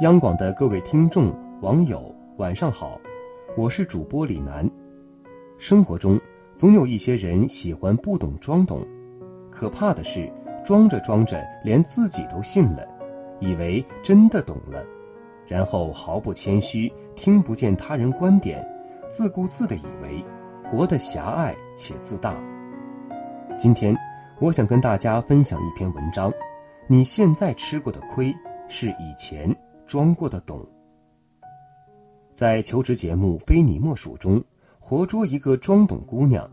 央广的各位听众、网友，晚上好，我是主播李楠。生活中总有一些人喜欢不懂装懂，可怕的是装着装着连自己都信了，以为真的懂了，然后毫不谦虚，听不见他人观点，自顾自的以为活得狭隘且自大。今天我想跟大家分享一篇文章：你现在吃过的亏，是以前。装过的懂，在求职节目《非你莫属》中，活捉一个装懂姑娘。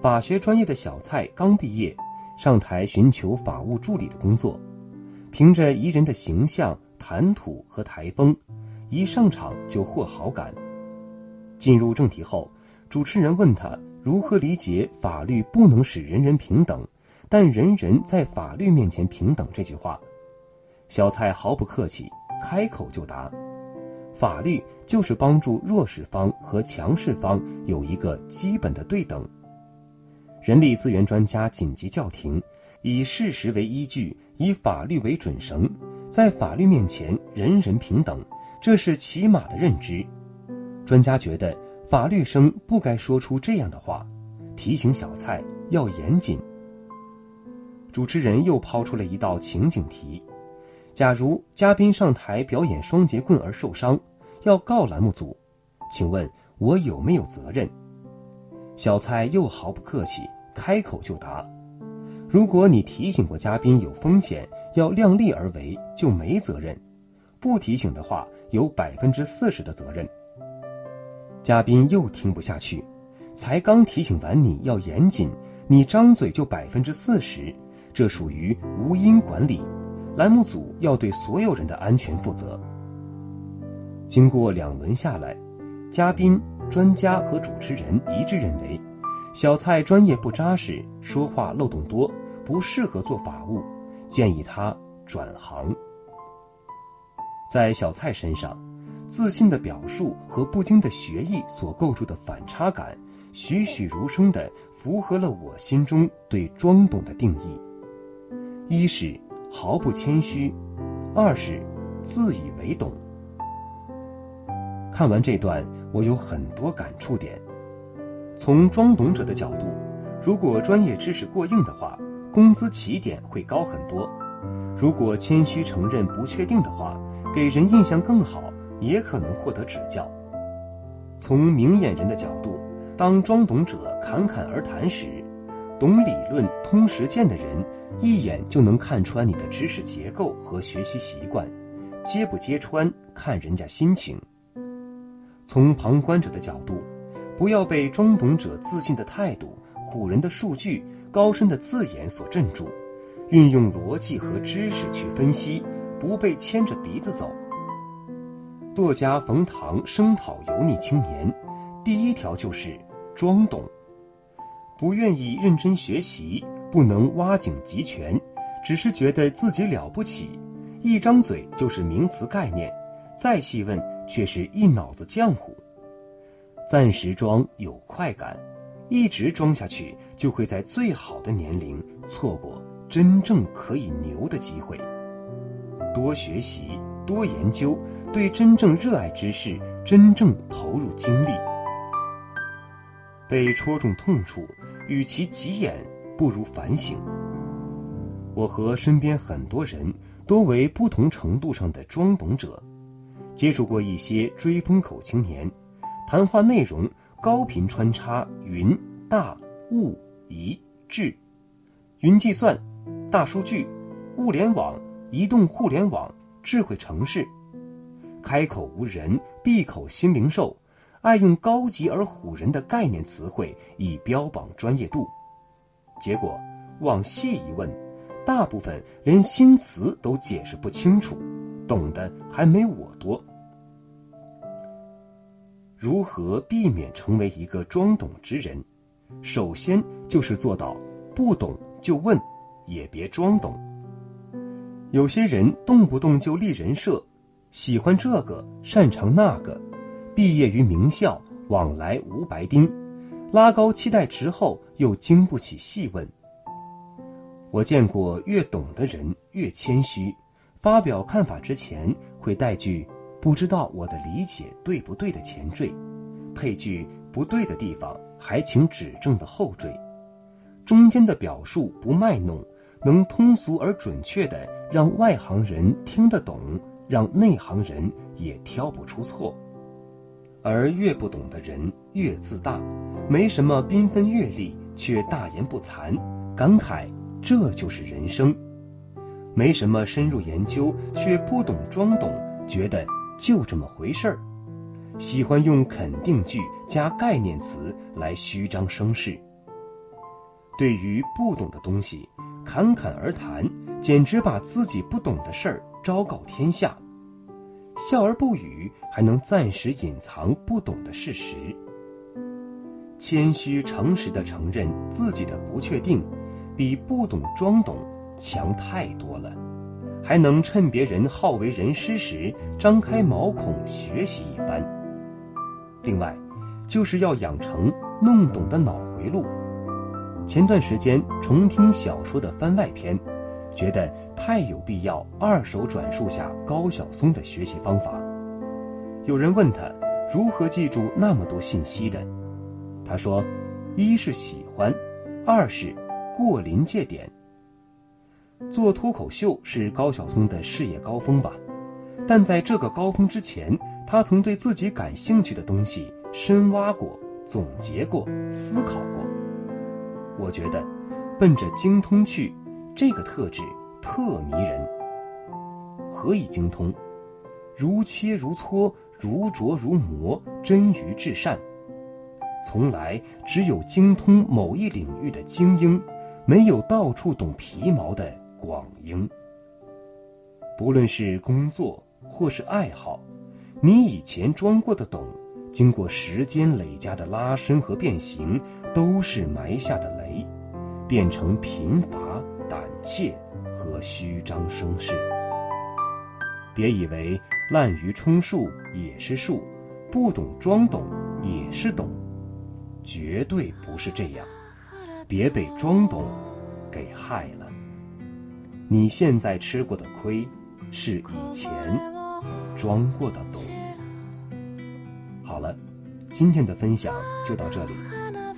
法学专业的小蔡刚毕业，上台寻求法务助理的工作。凭着宜人的形象、谈吐和台风，一上场就获好感。进入正题后，主持人问他如何理解“法律不能使人人平等，但人人在法律面前平等”这句话。小蔡毫不客气。开口就答，法律就是帮助弱势方和强势方有一个基本的对等。人力资源专家紧急叫停，以事实为依据，以法律为准绳，在法律面前人人平等，这是起码的认知。专家觉得法律生不该说出这样的话，提醒小蔡要严谨。主持人又抛出了一道情景题。假如嘉宾上台表演双节棍而受伤，要告栏目组，请问我有没有责任？小蔡又毫不客气，开口就答：如果你提醒过嘉宾有风险，要量力而为，就没责任；不提醒的话，有百分之四十的责任。嘉宾又听不下去，才刚提醒完你要严谨，你张嘴就百分之四十，这属于无因管理。栏目组要对所有人的安全负责。经过两轮下来，嘉宾、专家和主持人一致认为，小蔡专业不扎实，说话漏洞多，不适合做法务，建议他转行。在小蔡身上，自信的表述和不经的学艺所构筑的反差感，栩栩如生地符合了我心中对装懂的定义。一是。毫不谦虚，二是自以为懂。看完这段，我有很多感触点。从装懂者的角度，如果专业知识过硬的话，工资起点会高很多；如果谦虚承认不确定的话，给人印象更好，也可能获得指教。从明眼人的角度，当装懂者侃侃而谈时，懂理论、通实践的人。一眼就能看穿你的知识结构和学习习惯，揭不揭穿看人家心情。从旁观者的角度，不要被装懂者自信的态度、唬人的数据、高深的字眼所镇住，运用逻辑和知识去分析，不被牵着鼻子走。作家冯唐声讨油腻青年，第一条就是装懂，不愿意认真学习。不能挖井集权，只是觉得自己了不起，一张嘴就是名词概念，再细问却是一脑子浆糊。暂时装有快感，一直装下去就会在最好的年龄错过真正可以牛的机会。多学习，多研究，对真正热爱之事真正投入精力。被戳中痛处，与其急眼。不如反省。我和身边很多人多为不同程度上的装懂者，接触过一些追风口青年，谈话内容高频穿插云、大、物、移、智，云计算、大数据、物联网、移动互联网、智慧城市，开口无人，闭口新零售，爱用高级而唬人的概念词汇以标榜专业度。结果，往细一问，大部分连新词都解释不清楚，懂得还没我多。如何避免成为一个装懂之人？首先就是做到不懂就问，也别装懂。有些人动不动就立人设，喜欢这个，擅长那个，毕业于名校，往来无白丁。拉高期待值后，又经不起细问。我见过越懂的人越谦虚，发表看法之前会带句“不知道我的理解对不对”的前缀，配句“不对的地方还请指正”的后缀，中间的表述不卖弄，能通俗而准确的让外行人听得懂，让内行人也挑不出错。而越不懂的人越自大，没什么缤纷阅历却大言不惭，感慨这就是人生；没什么深入研究却不懂装懂，觉得就这么回事儿，喜欢用肯定句加概念词来虚张声势。对于不懂的东西，侃侃而谈，简直把自己不懂的事儿昭告天下。笑而不语，还能暂时隐藏不懂的事实。谦虚诚实的承认自己的不确定，比不懂装懂强太多了。还能趁别人好为人师时，张开毛孔学习一番。另外，就是要养成弄懂的脑回路。前段时间重听小说的番外篇。觉得太有必要二手转述下高晓松的学习方法。有人问他如何记住那么多信息的，他说：一是喜欢，二是过临界点。做脱口秀是高晓松的事业高峰吧，但在这个高峰之前，他曾对自己感兴趣的东西深挖过、总结过、思考过。我觉得，奔着精通去。这个特质特迷人。何以精通？如切如磋，如琢如磨，臻于至善。从来只有精通某一领域的精英，没有到处懂皮毛的广英。不论是工作或是爱好，你以前装过的懂，经过时间累加的拉伸和变形，都是埋下的雷，变成贫乏。怯和虚张声势，别以为滥竽充数也是术，不懂装懂也是懂，绝对不是这样。别被装懂给害了。你现在吃过的亏，是以前装过的懂。好了，今天的分享就到这里。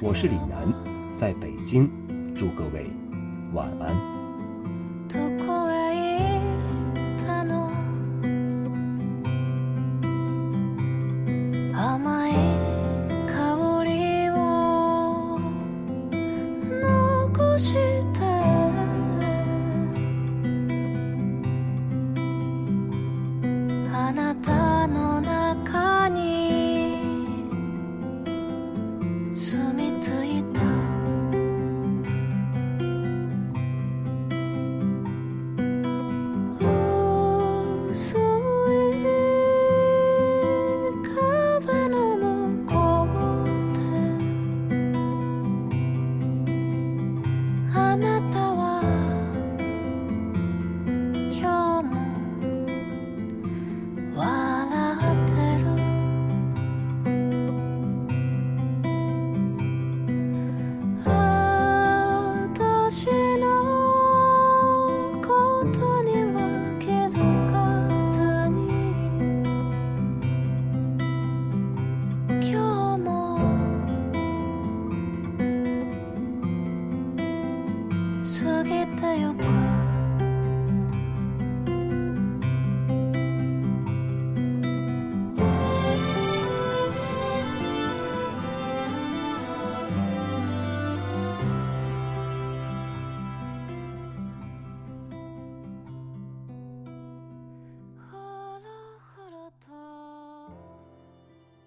我是李楠，在北京，祝各位晚安。